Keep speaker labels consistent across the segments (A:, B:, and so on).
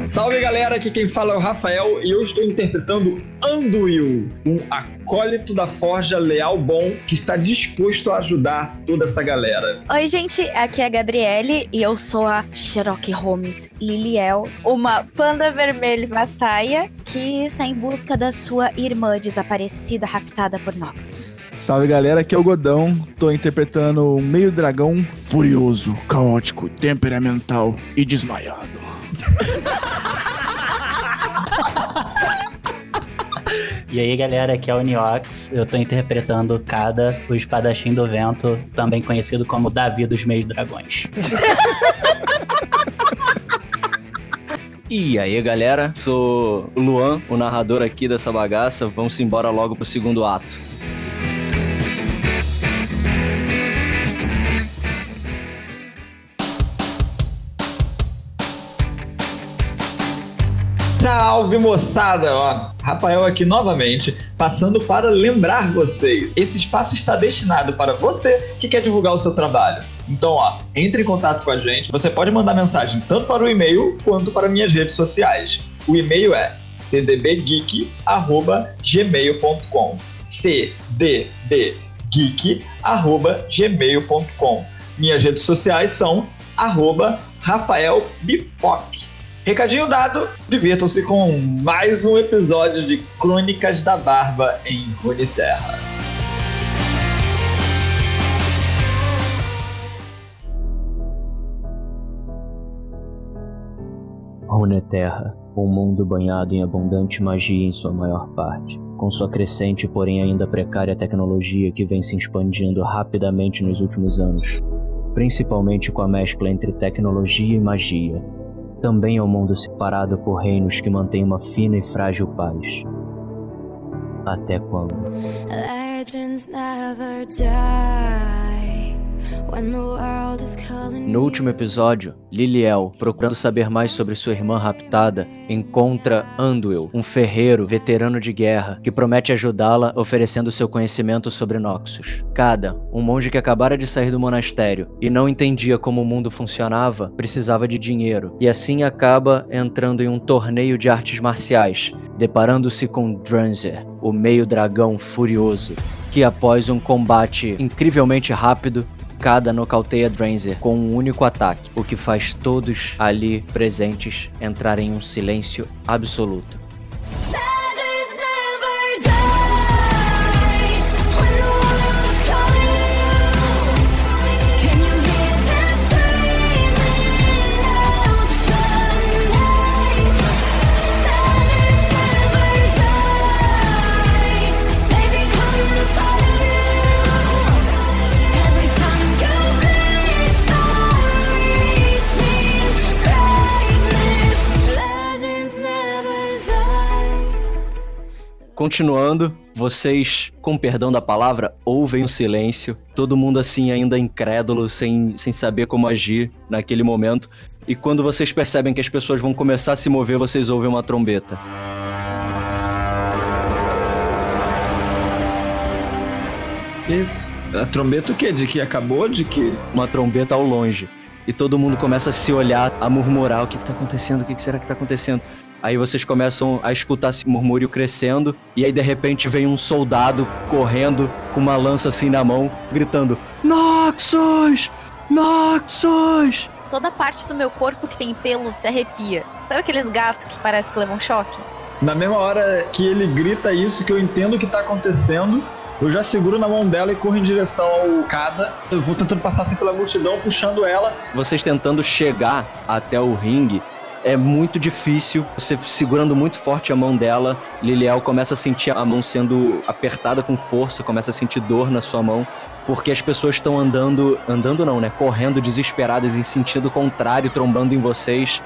A: Salve galera, aqui quem fala é o Rafael e eu estou interpretando Anduil, um acólito da Forja Leal Bom que está disposto a ajudar toda essa galera.
B: Oi, gente, aqui é a Gabriele e eu sou a Sherlock Holmes Liliel, uma panda vermelha vastaia que está em busca da sua irmã desaparecida, raptada por Noxus.
C: Salve galera, aqui é o Godão, tô interpretando um meio dragão furioso, caótico, temperamental e desmaiado.
D: E aí, galera, aqui é o Niox. Eu tô interpretando Kada, o espadachim do vento, também conhecido como Davi dos Meios Dragões.
E: E aí, galera, sou Luan, o narrador aqui dessa bagaça. Vamos embora logo pro segundo ato.
A: Salve moçada! Ó, Rafael aqui novamente, passando para lembrar vocês: esse espaço está destinado para você que quer divulgar o seu trabalho. Então, ó, entre em contato com a gente. Você pode mandar mensagem tanto para o e-mail quanto para minhas redes sociais. O e-mail é cdbgeek@gmail.com. cdbgeek@gmail.com. Minhas redes sociais são arroba Rafael. Recadinho dado, divirtam-se com mais um episódio de Crônicas da Barba em Runeterra.
E: Runeterra, um mundo banhado em abundante magia em sua maior parte, com sua crescente, porém ainda precária tecnologia que vem se expandindo rapidamente nos últimos anos, principalmente com a mescla entre tecnologia e magia, também um mundo separado por reinos que mantêm uma fina e frágil paz. Até quando? Legends never die. No último episódio, Liliel, procurando saber mais sobre sua irmã raptada, encontra Anduil, um ferreiro veterano de guerra que promete ajudá-la oferecendo seu conhecimento sobre Noxus. Kada, um monge que acabara de sair do monastério e não entendia como o mundo funcionava, precisava de dinheiro e assim acaba entrando em um torneio de artes marciais, deparando-se com Dranzer, o meio dragão furioso, que após um combate incrivelmente rápido cada nocauteia Dranzer com um único ataque, o que faz todos ali presentes entrarem em um silêncio absoluto. Continuando, vocês, com perdão da palavra, ouvem o silêncio, todo mundo assim ainda incrédulo, sem, sem saber como agir naquele momento. E quando vocês percebem que as pessoas vão começar a se mover, vocês ouvem uma trombeta.
A: Isso. A trombeta o quê? De que acabou? De que.
E: Uma trombeta ao longe. E todo mundo começa a se olhar, a murmurar: o que, está acontecendo? O que, que será que está acontecendo? Aí vocês começam a escutar esse murmúrio crescendo, e aí de repente vem um soldado correndo com uma lança assim na mão, gritando: Noxus! Noxus!
B: Toda parte do meu corpo que tem pelo se arrepia. Sabe aqueles gatos que parece que levam choque?
A: Na mesma hora que ele grita isso, que eu entendo o que tá acontecendo, eu já seguro na mão dela e corro em direção ao Kada. Eu vou tentando passar assim pela multidão, puxando ela.
E: Vocês tentando chegar até o ringue, é muito difícil. Você segurando muito forte a mão dela, Liliel começa a sentir a mão sendo apertada com força, começa a sentir dor na sua mão, porque as pessoas estão andando, andando não, né? Correndo desesperadas em sentido contrário, trombando em vocês.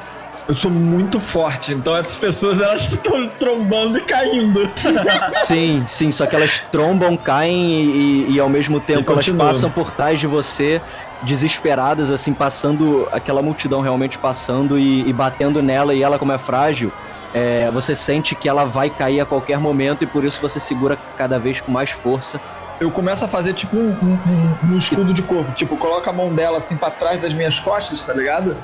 A: Eu sou muito forte, então essas pessoas elas estão trombando e caindo.
E: sim, sim, só que elas trombam, caem e, e, ao mesmo tempo elas passam por trás de você desesperadas, assim, passando, aquela multidão realmente passando e, e batendo nela, e ela, como é frágil, é, você sente que ela vai cair a qualquer momento e por isso você segura cada vez com mais força
A: eu começo a fazer tipo um, um, um- escudo de corpo. Tipo, coloco a mão dela assim pra trás das minhas costas, tá ligado?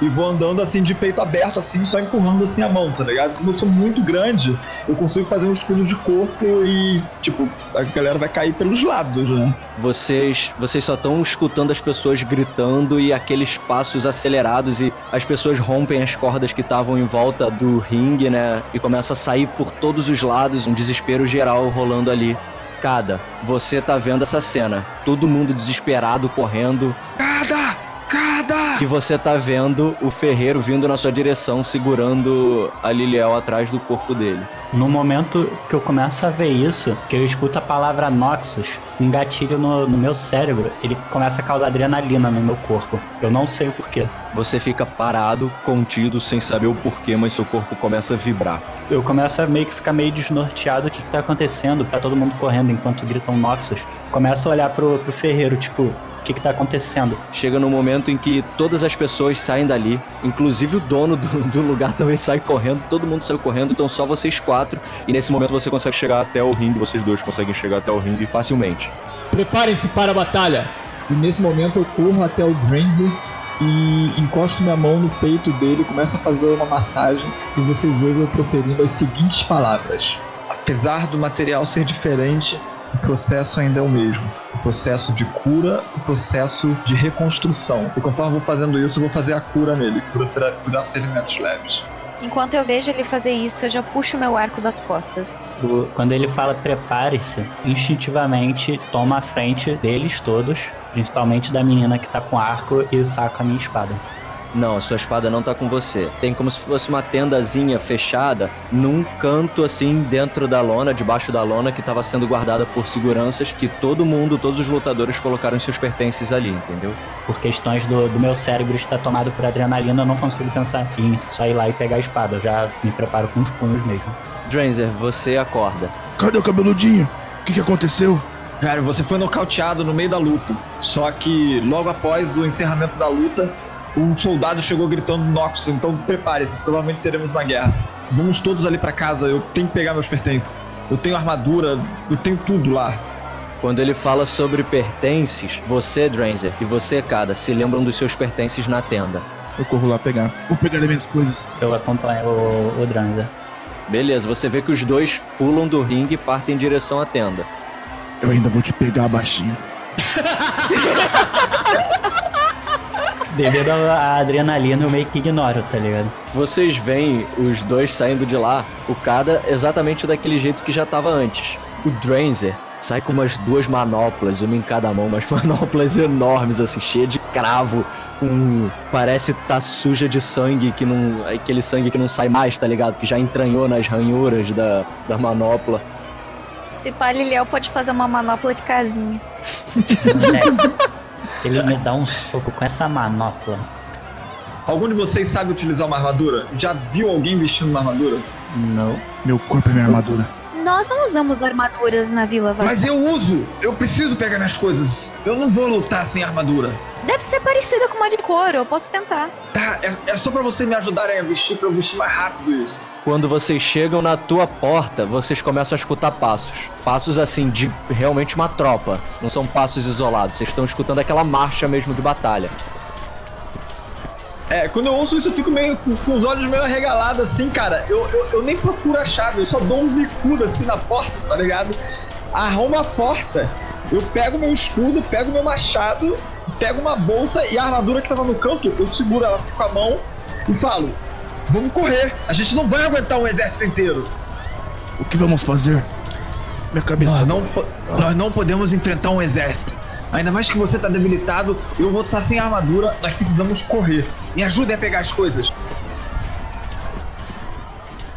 A: E vou andando assim de peito aberto, assim, só empurrando assim a mão, tá ligado? Como eu sou muito grande, eu consigo fazer um escudo de corpo e, tipo, a galera vai cair pelos lados, né?
E: Vocês, vocês só estão escutando as pessoas gritando e aqueles passos acelerados e as pessoas rompem as cordas que estavam em volta do ringue, né? E começam a sair por todos os lados, um desespero geral rolando ali. Cada, você tá vendo essa cena. Todo mundo desesperado correndo
A: Cada!
E: E você tá vendo o ferreiro vindo na sua direção segurando a Liliel atrás do corpo dele.
D: No momento que eu começo a ver isso, que eu escuto a palavra Noxus, um gatilho no, no meu cérebro, ele começa a causar adrenalina no meu corpo. Eu não sei o porquê.
E: Você fica parado, contido, sem saber o porquê, mas seu corpo começa a vibrar.
D: Eu começo a meio que ficar meio desnorteado o que, que tá acontecendo, tá todo mundo correndo enquanto gritam Noxus. Começo a olhar pro, pro ferreiro, tipo, que, que tá acontecendo?
E: Chega no momento em que todas as pessoas saem dali, inclusive o dono do, do lugar também sai correndo, todo mundo saiu correndo, então só vocês quatro. E nesse momento você consegue chegar até o ringue, vocês dois conseguem chegar até o ringue facilmente.
A: Preparem-se para a batalha! E nesse momento eu corro até o Drenzer e encosto minha mão no peito dele, começo a fazer uma massagem e vocês ouvem eu proferindo as seguintes palavras. Apesar do material ser diferente, o processo ainda é o mesmo. O processo de cura, o processo de reconstrução. E conforme eu vou fazendo isso, eu vou fazer a cura nele. Cura curar ferimentos leves.
B: Enquanto eu vejo ele fazer isso, eu já puxo meu arco das costas.
D: Quando ele fala prepare-se, instintivamente toma a frente deles todos, principalmente da menina que tá com arco e saca a minha espada.
E: Não, a sua espada não tá com você. Tem como se fosse uma tendazinha fechada num canto assim dentro da lona, debaixo da lona, que tava sendo guardada por seguranças, que todo mundo, todos os lutadores colocaram seus pertences ali, entendeu?
D: Por questões do, do meu cérebro estar tomado por adrenalina, eu não consigo pensar em só ir lá e pegar a espada. Eu já me preparo com os punhos mesmo.
E: Dranzer, você acorda.
C: Cadê o cabeludinho? O que, que aconteceu?
A: Cara, você foi nocauteado no meio da luta. Só que logo após o encerramento da luta, um soldado chegou gritando Noxus, então prepare-se, provavelmente teremos uma guerra. Vamos todos ali pra casa, eu tenho que pegar meus pertences. Eu tenho armadura, eu tenho tudo lá.
E: Quando ele fala sobre pertences, você, Dranzer, e você, Kada, se lembram dos seus pertences na tenda.
C: Eu corro lá pegar. Vou pegar as minhas coisas.
D: Eu acompanho o, o Dranzer.
E: Beleza, você vê que os dois pulam do ringue e partem em direção à tenda.
C: Eu ainda vou te pegar, baixinho.
D: Devido à adrenalina, eu meio que ignoro, tá ligado?
E: Vocês veem os dois saindo de lá, o Kada exatamente daquele jeito que já tava antes. O Dranzer sai com umas duas manoplas, uma em cada mão, umas manoplas enormes, assim, cheia de cravo, com. Parece tá suja de sangue, que não. aquele sangue que não sai mais, tá ligado? Que já entranhou nas ranhuras da, da manopla.
B: Se pá, Liliel pode fazer uma manopla de casinha.
D: Se ele me dá um soco com essa manopla,
A: Algum de vocês sabe utilizar uma armadura? Já viu alguém vestindo uma armadura?
D: não.
C: Meu corpo é minha armadura.
B: Nós não usamos armaduras na Vila
A: Mas
B: Vasta.
A: eu uso! Eu preciso pegar minhas coisas. Eu não vou lutar sem armadura.
B: Deve ser parecida com uma de couro, eu posso tentar.
A: Tá, é, é só pra vocês me ajudarem a vestir, pra eu vestir mais rápido isso.
E: Quando vocês chegam na tua porta, vocês começam a escutar passos. Passos assim, de realmente uma tropa. Não são passos isolados. Vocês estão escutando aquela marcha mesmo de batalha.
A: É, quando eu ouço isso, eu fico meio com, com os olhos meio arregalados assim, cara. Eu, eu, eu nem procuro a chave, eu só dou um bicudo assim na porta, tá ligado? Arrumo a porta, eu pego meu escudo, pego meu machado, pego uma bolsa e a armadura que tava no canto, eu seguro ela assim com a mão e falo: Vamos correr, a gente não vai aguentar um exército inteiro.
C: O que vamos fazer? Minha cabeça.
A: Nós não, po- nós não podemos enfrentar um exército. Ainda mais que você tá debilitado, eu vou estar sem armadura, nós precisamos correr. Me ajudem a pegar as coisas.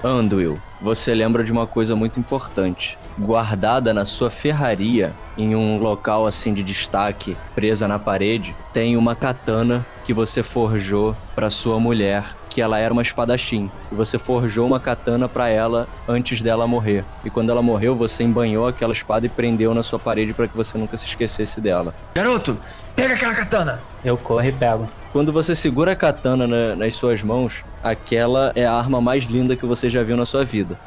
E: Anduil, você lembra de uma coisa muito importante. Guardada na sua ferraria, em um local assim de destaque, presa na parede, tem uma katana que você forjou para sua mulher, que ela era uma espadachim. E você forjou uma katana para ela antes dela morrer. E quando ela morreu, você embanhou aquela espada e prendeu na sua parede para que você nunca se esquecesse dela.
A: Garoto, pega aquela katana.
D: Eu corro e pego.
E: Quando você segura a katana na- nas suas mãos, aquela é a arma mais linda que você já viu na sua vida.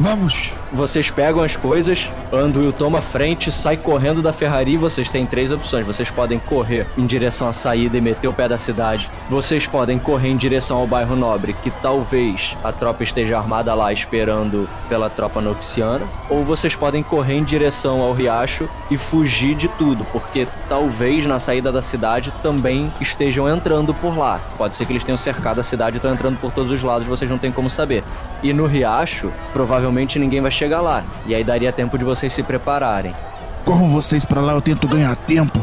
A: Vamos!
E: Vocês pegam as coisas, Anduil toma frente, sai correndo da ferraria e vocês têm três opções. Vocês podem correr em direção à saída e meter o pé da cidade. Vocês podem correr em direção ao bairro Nobre, que talvez a tropa esteja armada lá esperando pela tropa noxiana. Ou vocês podem correr em direção ao riacho e fugir de tudo, porque talvez na saída da cidade também estejam entrando por lá. Pode ser que eles tenham cercado a cidade e estão entrando por todos os lados, vocês não têm como saber. E no riacho, provavelmente ninguém vai chegar lá. E aí daria tempo de vocês se prepararem.
C: Corram vocês pra lá, eu tento ganhar tempo.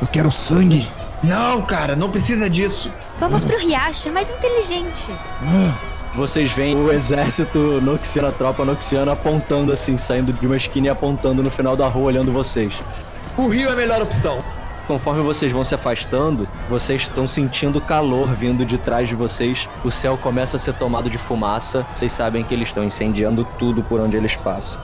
C: Eu quero sangue.
A: Não, cara, não precisa disso.
B: Vamos pro riacho, é mais inteligente.
C: Ah,
E: Vocês veem o exército noxiano, a tropa noxiana apontando assim, saindo de uma esquina e apontando no final da rua, olhando vocês.
A: O rio é a melhor opção.
E: Conforme vocês vão se afastando, vocês estão sentindo calor vindo de trás de vocês. O céu começa a ser tomado de fumaça. Vocês sabem que eles estão incendiando tudo por onde eles passam.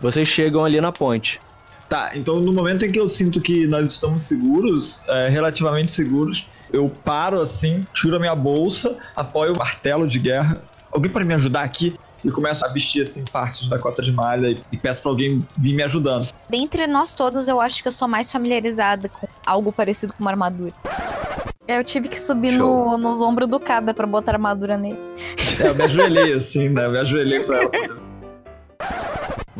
E: Vocês chegam ali na ponte.
A: Tá, então no momento em que eu sinto que nós estamos seguros, é, relativamente seguros, eu paro assim, tiro a minha bolsa, apoio o martelo de guerra. Alguém para me ajudar aqui? E começo a vestir assim partes da cota de malha e, e peço pra alguém vir me ajudando.
B: Dentre nós todos, eu acho que eu sou mais familiarizada com algo parecido com uma armadura. Eu tive que subir no, nos ombros do Kada pra botar armadura nele.
A: É, eu me ajoelhei assim, né? Eu me ajoelhei pra ela.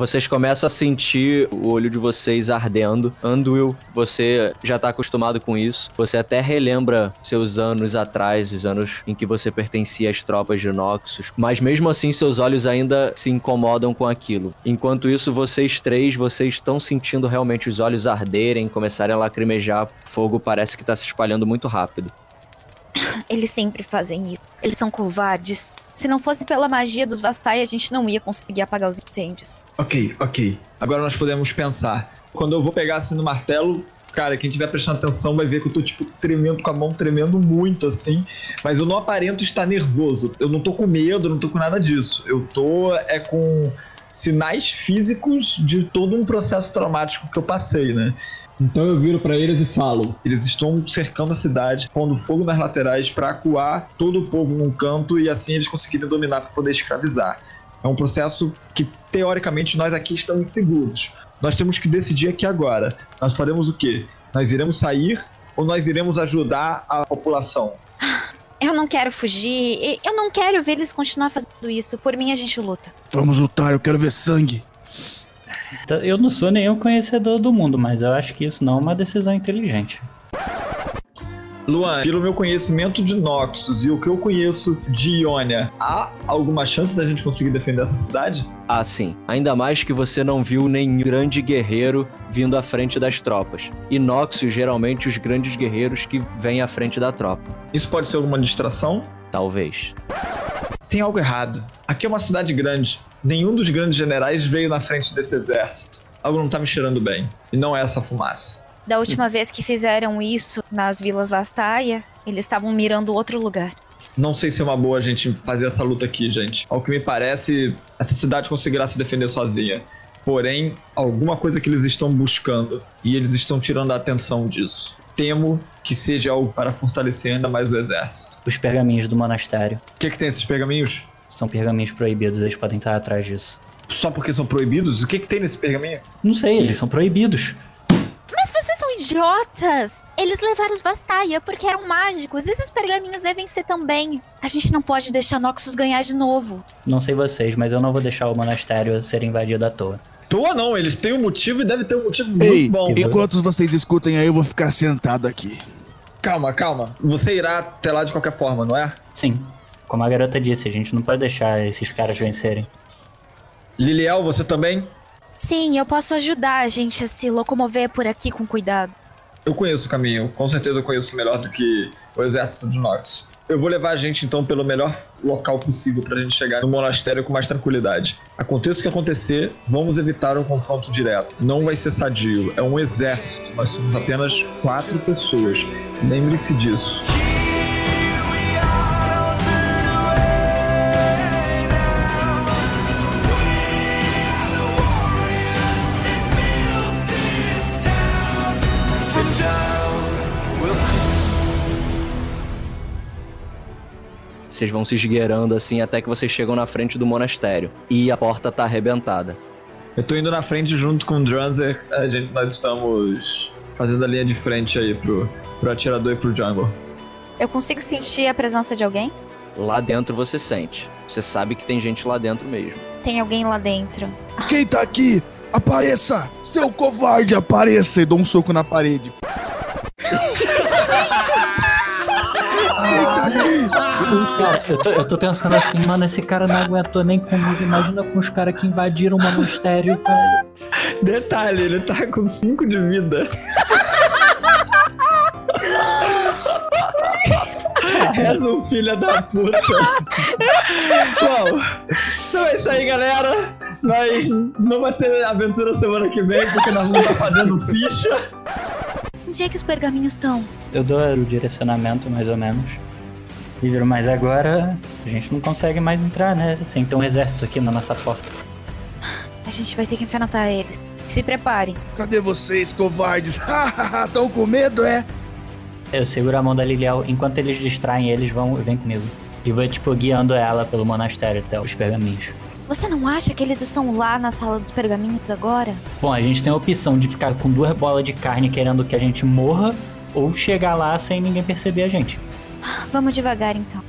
E: Vocês começam a sentir o olho de vocês ardendo. Anduil, você já tá acostumado com isso. Você até relembra seus anos atrás, os anos em que você pertencia às tropas de Noxus. Mas mesmo assim, seus olhos ainda se incomodam com aquilo. Enquanto isso, vocês três, vocês estão sentindo realmente os olhos arderem, começarem a lacrimejar. Fogo parece que tá se espalhando muito rápido.
B: Eles sempre fazem isso. Eles são covardes. Se não fosse pela magia dos Vastai, a gente não ia conseguir apagar os incêndios.
A: Ok, ok. Agora nós podemos pensar. Quando eu vou pegar assim no martelo, cara, quem tiver prestando atenção vai ver que eu tô, tipo, tremendo com a mão, tremendo muito, assim. Mas eu não aparento estar nervoso. Eu não tô com medo, não tô com nada disso. Eu tô, é com sinais físicos de todo um processo traumático que eu passei, né? Então eu viro pra eles e falo: eles estão cercando a cidade, pondo fogo nas laterais pra acuar todo o povo num canto e assim eles conseguirem dominar pra poder escravizar. É um processo que, teoricamente, nós aqui estamos seguros. Nós temos que decidir aqui agora. Nós faremos o quê? Nós iremos sair ou nós iremos ajudar a população?
B: Eu não quero fugir. Eu não quero ver eles continuar fazendo isso. Por mim, a gente luta.
C: vamos lutar, eu quero ver sangue.
D: Então, Eu não sou nenhum conhecedor do mundo, mas eu acho que isso não é uma decisão inteligente.
A: Luan, pelo meu conhecimento de Noxus e o que eu conheço de Ionia, há alguma chance da gente conseguir defender essa cidade?
E: Ah, sim. Ainda mais que você não viu nenhum grande guerreiro vindo à frente das tropas. E Noxus, geralmente, os grandes guerreiros que vêm à frente da tropa.
A: Isso pode ser alguma distração?
E: Talvez.
A: Tem algo errado. Aqui é uma cidade grande. Nenhum dos grandes generais veio na frente desse exército. Algo não tá me cheirando bem. E não é essa fumaça.
B: Da última vez que fizeram isso nas vilas Vastaia, eles estavam mirando outro lugar.
A: Não sei se é uma boa a gente fazer essa luta aqui, gente. Ao que me parece, essa cidade conseguirá se defender sozinha. Porém, alguma coisa que eles estão buscando e eles estão tirando a atenção disso. Temo que seja algo para fortalecer ainda mais o exército.
D: Os pergaminhos do monastério
A: O que, que tem esses pergaminhos?
D: são pergaminhos proibidos, eles podem estar atrás disso.
A: Só porque são proibidos? O que, que tem nesse pergaminho?
D: Não sei, eles são proibidos.
B: Mas vocês são idiotas! Eles levaram os Vastaia porque eram mágicos. Esses pergaminhos devem ser também. A gente não pode deixar Noxus ganhar de novo.
D: Não sei vocês, mas eu não vou deixar o monastério ser invadido à toa.
A: Toa não, eles têm um motivo e deve ter um motivo muito
C: Ei,
A: bom.
C: enquanto vocês escutem aí, eu vou ficar sentado aqui.
A: Calma, calma. Você irá até lá de qualquer forma, não é?
D: Sim, como a garota disse, a gente não pode deixar esses caras vencerem.
A: Liliel, você também?
B: Sim, eu posso ajudar a gente a se locomover por aqui com cuidado.
A: Eu conheço o caminho, com certeza eu conheço melhor do que o exército de Nox. Eu vou levar a gente então pelo melhor local possível pra gente chegar no monastério com mais tranquilidade. Aconteça o que acontecer, vamos evitar um confronto direto. Não vai ser sadio, é um exército. Nós somos apenas quatro pessoas. Lembre-se disso.
E: Vocês vão se esgueirando assim até que vocês chegam na frente do monastério. E a porta tá arrebentada.
A: Eu tô indo na frente junto com o Drunzer. A gente, nós estamos fazendo a linha de frente aí pro, pro atirador e pro jungle.
B: Eu consigo sentir a presença de alguém?
E: Lá dentro você sente. Você sabe que tem gente lá dentro mesmo.
B: Tem alguém lá dentro.
C: Quem tá aqui? Apareça! Seu covarde, apareça! E dou um soco na parede. Aqui?
D: Cara, eu tô, eu tô pensando assim, mano, esse cara não aguentou nem comigo. Imagina com os caras que invadiram o monastério, velho.
A: Detalhe, ele tá com 5 de vida. És um filho da puta. Bom, então é isso aí, galera. Nós não vai ter aventura semana que vem, porque nós vamos estar fazendo ficha.
B: Onde é que os pergaminhos estão?
D: Eu dou o direcionamento, mais ou menos. Viro, mas agora a gente não consegue mais entrar, né? Sem ter um exército aqui na nossa porta.
B: A gente vai ter que enfrentar eles. Se preparem.
C: Cadê vocês, covardes? Tão com medo, é?
D: Eu seguro a mão da Liliel. Enquanto eles distraem eles, vão, vem comigo. E vou, tipo, guiando ela pelo monastério até os pergaminhos.
B: Você não acha que eles estão lá na sala dos pergaminhos agora?
D: Bom, a gente tem a opção de ficar com duas bolas de carne querendo que a gente morra ou chegar lá sem ninguém perceber a gente.
B: Vamos devagar então.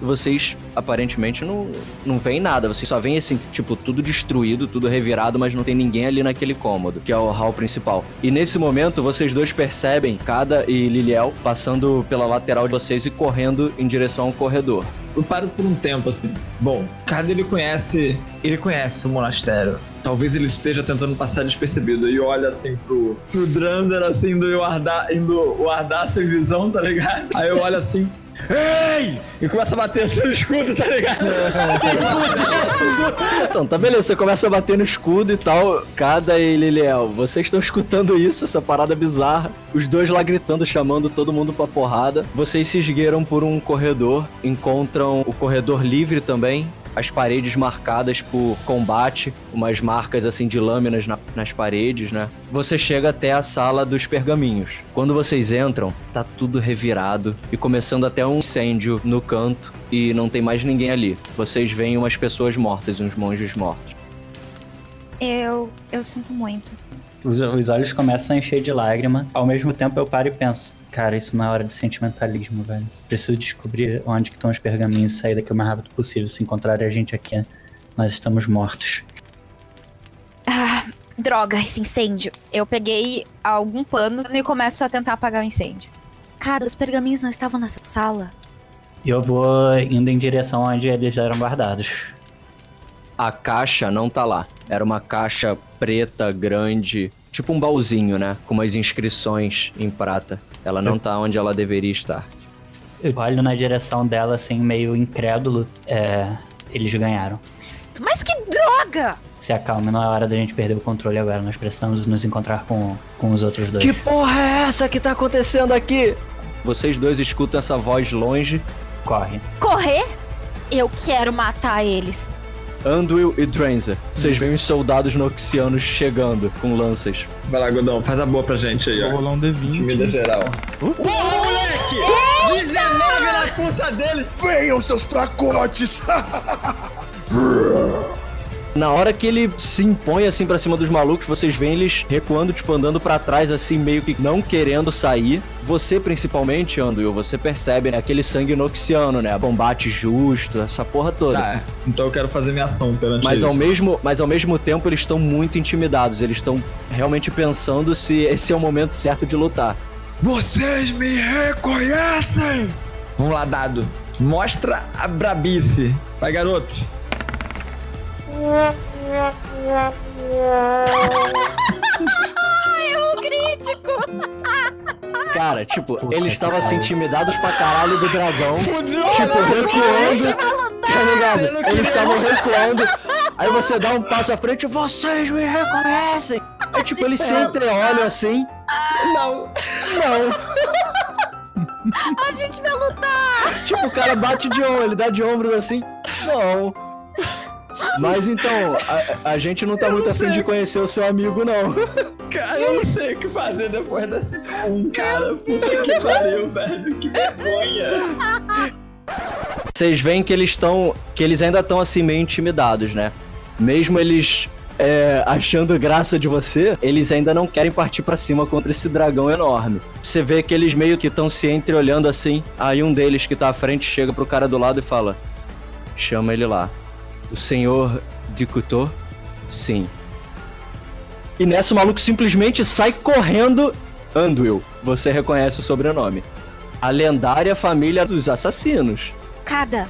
E: Vocês aparentemente não, não veem nada. Vocês só veem assim, tipo, tudo destruído, tudo revirado, mas não tem ninguém ali naquele cômodo, que é o hall principal. E nesse momento, vocês dois percebem Kada e Liliel passando pela lateral de vocês e correndo em direção ao corredor.
A: Eu paro por um tempo assim. Bom, cada ele conhece. Ele conhece o monastério. Talvez ele esteja tentando passar despercebido. E olha assim pro, pro Dranzer, assim, indo o Ardar, indo o Ardar sem visão, tá ligado? Aí eu olho assim. Ei! E começa a bater no escudo, tá ligado?
E: Então, tá beleza, você começa a bater no escudo e tal. Cada e Liliel, vocês estão escutando isso, essa parada bizarra. Os dois lá gritando, chamando todo mundo pra porrada. Vocês se esgueiram por um corredor, encontram o corredor livre também. As paredes marcadas por combate, umas marcas assim de lâminas na- nas paredes, né? Você chega até a sala dos pergaminhos. Quando vocês entram, tá tudo revirado e começando até um incêndio no canto e não tem mais ninguém ali. Vocês veem umas pessoas mortas, uns monges mortos.
B: Eu. Eu sinto muito.
D: Os, os olhos começam a encher de lágrima. Ao mesmo tempo eu paro e penso. Cara, isso não é hora de sentimentalismo, velho. Preciso descobrir onde que estão os pergaminhos e sair daqui o mais rápido possível. Se encontrarem a gente aqui, nós estamos mortos.
B: Ah, droga, esse incêndio. Eu peguei algum pano e começo a tentar apagar o incêndio. Cara, os pergaminhos não estavam nessa sala.
D: E eu vou indo em direção onde eles eram guardados.
E: A caixa não tá lá. Era uma caixa preta, grande, tipo um baúzinho, né? Com umas inscrições em prata. Ela não tá onde ela deveria estar.
D: Eu olho na direção dela, assim, meio incrédulo. É. Eles ganharam.
B: Mas que droga!
D: Se acalme, não é hora da gente perder o controle agora. Nós precisamos nos encontrar com, com os outros dois.
E: Que porra é essa que tá acontecendo aqui? Vocês dois escutam essa voz longe.
D: Corre.
B: Correr? Eu quero matar eles.
E: Anduil e Dranzer. Vocês veem os soldados noxianos chegando com lanças.
A: Vai lá, Godão, faz a boa pra gente aí,
C: Vou
A: ó.
C: rolar um
A: Timida
C: D20.
A: geral.
C: Uh.
A: Porra, moleque! 19 na força deles!
C: Venham, seus fracotes!
E: Na hora que ele se impõe assim pra cima dos malucos, vocês veem eles recuando, tipo, andando pra trás, assim, meio que não querendo sair. Você, principalmente, Anduil, você percebe né, aquele sangue noxiano, né? Combate justo, essa porra toda.
A: Tá, então eu quero fazer minha ação perante
E: Mas
A: isso.
E: ao, mesmo, mas ao mesmo tempo eles estão muito intimidados. Eles estão realmente pensando se esse é o momento certo de lutar.
A: Vocês me reconhecem! Vamos lá, dado. Mostra a brabice. Vai, garoto.
B: O crítico!
E: Cara, tipo,
D: Puta
E: eles estavam assim intimidados pra caralho do dragão.
A: Fudeu,
E: Tipo, recuando. Tá ligado? Eles estavam recuando. Aí você dá um passo à frente, vocês me reconhecem. Aí, tipo, eles se entreolham assim.
A: Não.
E: Não.
B: A gente vai lutar!
E: Tipo, o cara bate de ombro, ele dá de ombros assim. Não. Mas então, a, a gente não tá muito afim de conhecer o seu amigo, não.
A: Cara, eu não sei o que fazer depois desse um cara. Puta que pariu, velho. Que vergonha.
E: Vocês veem que eles estão. que eles ainda estão assim meio intimidados, né? Mesmo eles é, achando graça de você, eles ainda não querem partir para cima contra esse dragão enorme. Você vê que eles meio que estão se entreolhando assim. Aí um deles que tá à frente chega pro cara do lado e fala: Chama ele lá. O senhor Dikuto? Sim. E nessa o maluco simplesmente sai correndo. Anduil, você reconhece o sobrenome. A lendária família dos assassinos.
B: Cada.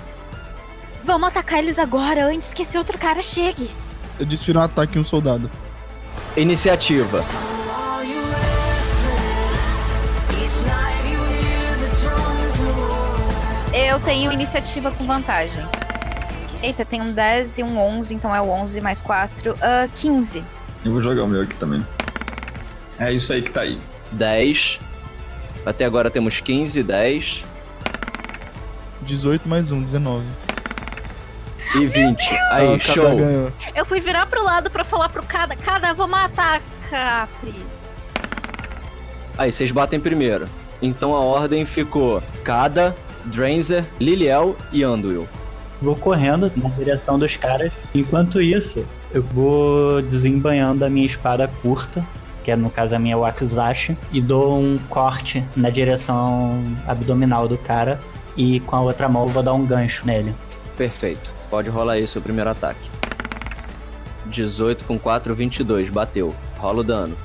B: Vamos atacar eles agora, antes que esse outro cara chegue.
C: Eu desfiro um ataque em um soldado.
E: Iniciativa.
B: Eu tenho iniciativa com vantagem. Eita, tem um 10 e um 11, então é o 11 mais 4. Uh, 15.
A: Eu vou jogar o meu aqui também. É isso aí que tá aí.
E: 10. Até agora temos 15, 10
C: 18 mais 1, 19.
E: e 20. Aí,
C: Ah, Cada
E: show.
C: ganhou.
B: Eu fui virar pro lado pra falar pro Cada. Cada, vou matar Capri.
E: Aí, vocês batem primeiro. Então a ordem ficou Kada, Dranzer, Liliel e Anduil.
D: Vou correndo na direção dos caras. Enquanto isso, eu vou desembanhando a minha espada curta, que é no caso a minha Wakizashi, e dou um corte na direção abdominal do cara. E com a outra mão eu vou dar um gancho nele.
E: Perfeito. Pode rolar aí seu primeiro ataque. 18 com 4, 22. Bateu. Rola o dano.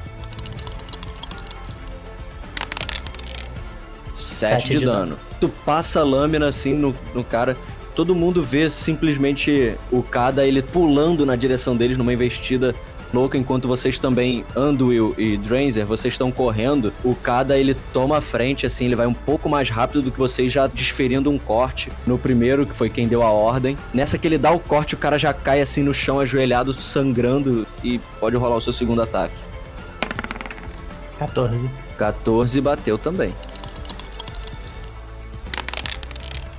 E: 7
D: Sete
E: de,
D: de
E: dano. Tu passa a lâmina assim no, no cara. Todo mundo vê simplesmente o Kada ele pulando na direção deles numa investida louca, enquanto vocês também, Anduil e Dranzer, vocês estão correndo. O Kada ele toma a frente, assim, ele vai um pouco mais rápido do que vocês, já desferindo um corte no primeiro, que foi quem deu a ordem. Nessa que ele dá o corte, o cara já cai assim no chão, ajoelhado, sangrando, e pode rolar o seu segundo ataque.
D: 14.
E: 14 bateu também.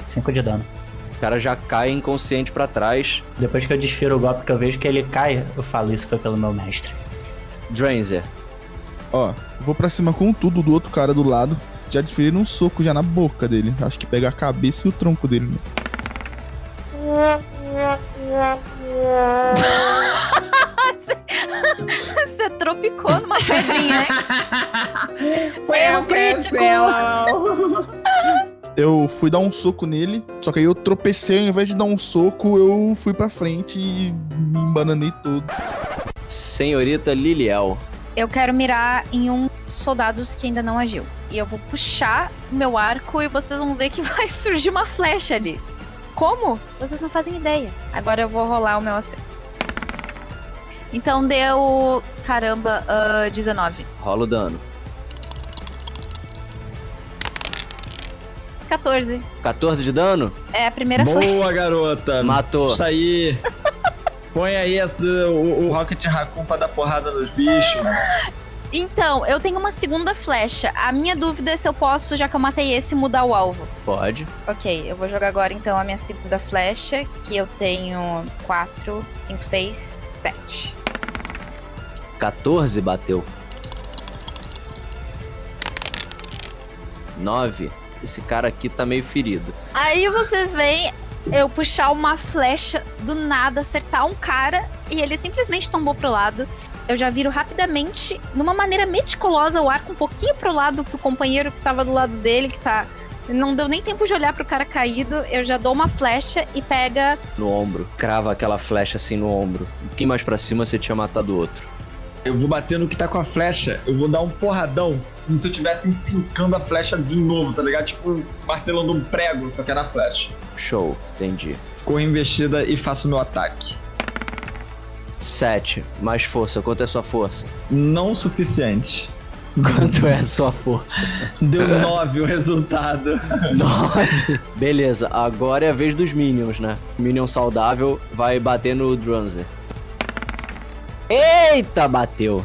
D: 5 de dano.
E: O cara já cai inconsciente pra trás.
D: Depois que eu desfiro o golpe que eu vejo que ele cai, eu falo isso foi pelo meu mestre.
E: Dranzer,
C: Ó, vou pra cima com tudo do outro cara do lado. Já desferiram um soco já na boca dele. Acho que pega a cabeça e o tronco dele. né?
B: Você tropicou numa pedrinha, hein? É um crítico.
C: Eu fui dar um soco nele, só que aí eu tropecei, ao invés de dar um soco, eu fui pra frente e me embananei todo.
E: senhorita Liliel.
B: Eu quero mirar em um soldados que ainda não agiu. E eu vou puxar meu arco e vocês vão ver que vai surgir uma flecha ali. Como? Vocês não fazem ideia. Agora eu vou rolar o meu acerto. Então deu. Caramba, ah, 19.
E: Rola o dano.
B: 14.
E: 14 de dano?
B: É a primeira flecha.
A: Boa, garota.
E: Matou.
A: Isso aí. Põe aí essa- o, o Rocket Raccoon pra dar porrada nos bichos.
B: Então, eu tenho uma segunda flecha. A minha dúvida é se eu posso, já que eu matei esse, mudar o alvo.
E: Pode.
B: Ok, eu vou jogar agora então a minha segunda flecha, que eu tenho 4, 5, 6, 7.
E: 14 bateu. 9. Esse cara aqui tá meio ferido.
B: Aí vocês veem eu puxar uma flecha do nada, acertar um cara e ele simplesmente tombou pro lado. Eu já viro rapidamente, numa maneira meticulosa, o arco um pouquinho pro lado pro companheiro que tava do lado dele, que tá. Não deu nem tempo de olhar pro cara caído. Eu já dou uma flecha e pega.
E: No ombro. Crava aquela flecha assim no ombro. Um pouquinho mais pra cima você tinha matado o outro.
A: Eu vou bater no que tá com a flecha. Eu vou dar um porradão. Como se eu estivesse enfincando a flecha de novo, tá ligado? Tipo, martelando um prego, só que é na flecha.
E: Show. Entendi.
A: Corro investida e faço meu ataque.
E: 7. Mais força. Quanto é sua força?
A: Não o suficiente.
E: Quanto é a sua força?
A: Deu 9 o resultado.
E: 9. Beleza, agora é a vez dos Minions, né? Minion saudável vai bater no Drunzer. Eita, bateu.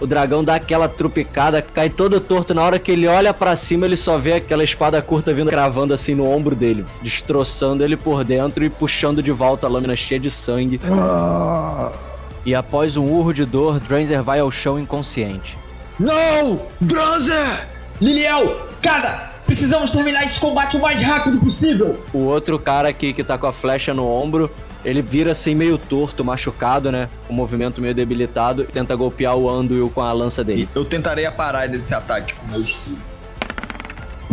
E: O dragão dá aquela trupicada, cai todo torto. Na hora que ele olha pra cima, ele só vê aquela espada curta vindo cravando assim no ombro dele, destroçando ele por dentro e puxando de volta a lâmina cheia de sangue. E após um urro de dor, Dranzer vai ao chão inconsciente.
A: Não! Bronzer! Liliel! Cada! Precisamos terminar esse combate o mais rápido possível!
E: O outro cara aqui que tá com a flecha no ombro, ele vira assim meio torto, machucado, né? O movimento meio debilitado, e tenta golpear o Anduil com a lança dele.
A: Eu tentarei parar desse ataque com meu escudo.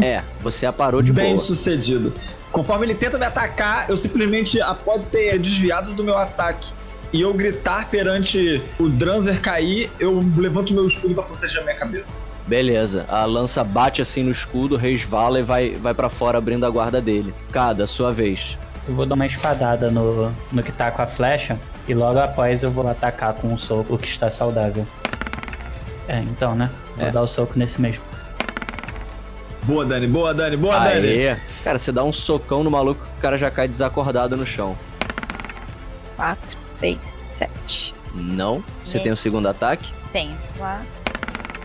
E: É, você aparou de
A: Bem
E: boa.
A: sucedido. Conforme ele tenta me atacar, eu simplesmente após ter desviado do meu ataque e eu gritar perante o Dranzer cair, eu levanto meu escudo pra proteger a minha cabeça.
E: Beleza, a lança bate assim no escudo, resvala e vai, vai para fora abrindo a guarda dele. Cada, sua vez.
D: Eu vou dar uma espadada no, no que tá com a flecha e logo após eu vou atacar com um soco que está saudável. É, então, né? Vou
E: É.
D: dar o soco nesse mesmo.
A: Boa, Dani, boa, Dani, boa, Dani.
E: Aê! Cara, você dá um socão no maluco que o cara já cai desacordado no chão.
B: 4, 6, 7.
E: Não. Você tem o segundo ataque?
B: Tenho. Lá.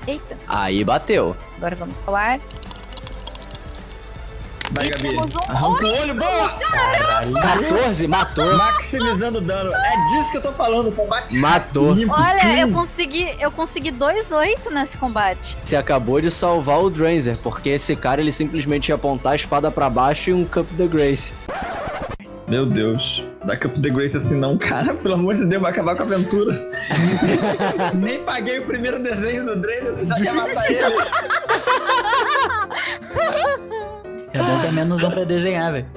B: Eita.
E: Aí bateu.
B: Agora vamos colar.
A: Vai,
B: E
A: Gabi.
B: temos um
A: Arranca o olho, boa!
D: Caralho.
E: 14, matou.
A: Maximizando o dano. É disso que eu tô falando, combate
E: Matou.
A: limpo,
B: Olha,
A: clean.
B: eu consegui, eu consegui 2-8 nesse combate.
E: Você acabou de salvar o Dranzer, porque esse cara ele simplesmente ia apontar a espada pra baixo e um Cup the Grace.
A: Meu Deus. Da Cup the Grace assim não, cara. Pelo amor de Deus, vai acabar com a aventura. Nem paguei o primeiro desenho do Drainer, você já quer matar ele.
D: É bom ter menos um pra desenhar, velho.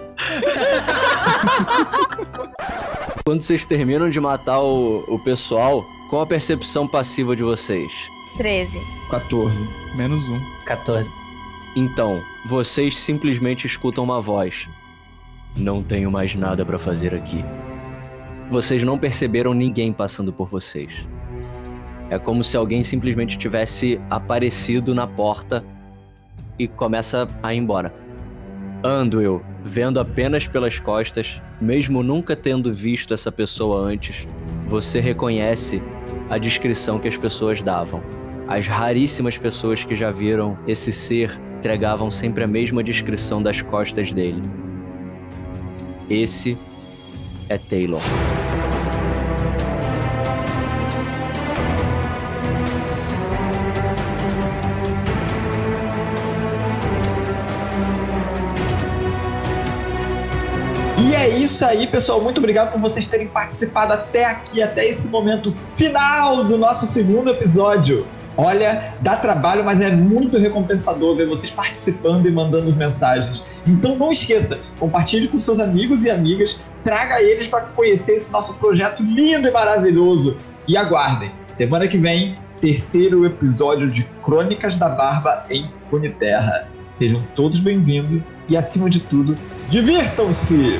E: Quando vocês terminam de matar o, o pessoal, qual a percepção passiva de vocês?
B: 13.
A: 14.
C: Menos um.
D: 14.
E: Então, vocês simplesmente escutam uma voz. Não tenho mais nada pra fazer aqui. Vocês não perceberam ninguém passando por vocês. É como se alguém simplesmente tivesse aparecido na porta e começa a ir embora. Anduil, vendo apenas pelas costas, mesmo nunca tendo visto essa pessoa antes, você reconhece a descrição que as pessoas davam. As raríssimas pessoas que já viram esse ser entregavam sempre a mesma descrição das costas dele. Esse é Taylor.
A: E é isso aí, pessoal. Muito obrigado por vocês terem participado até aqui, até esse momento final do nosso segundo episódio. Olha, dá trabalho, mas é muito recompensador ver vocês participando e mandando mensagens. Então não esqueça, compartilhe com seus amigos e amigas, traga eles para conhecer esse nosso projeto lindo e maravilhoso. E aguardem, semana que vem, terceiro episódio de Crônicas da Barba em Cuniterra. Sejam todos bem-vindos e, acima de tudo, divirtam-se!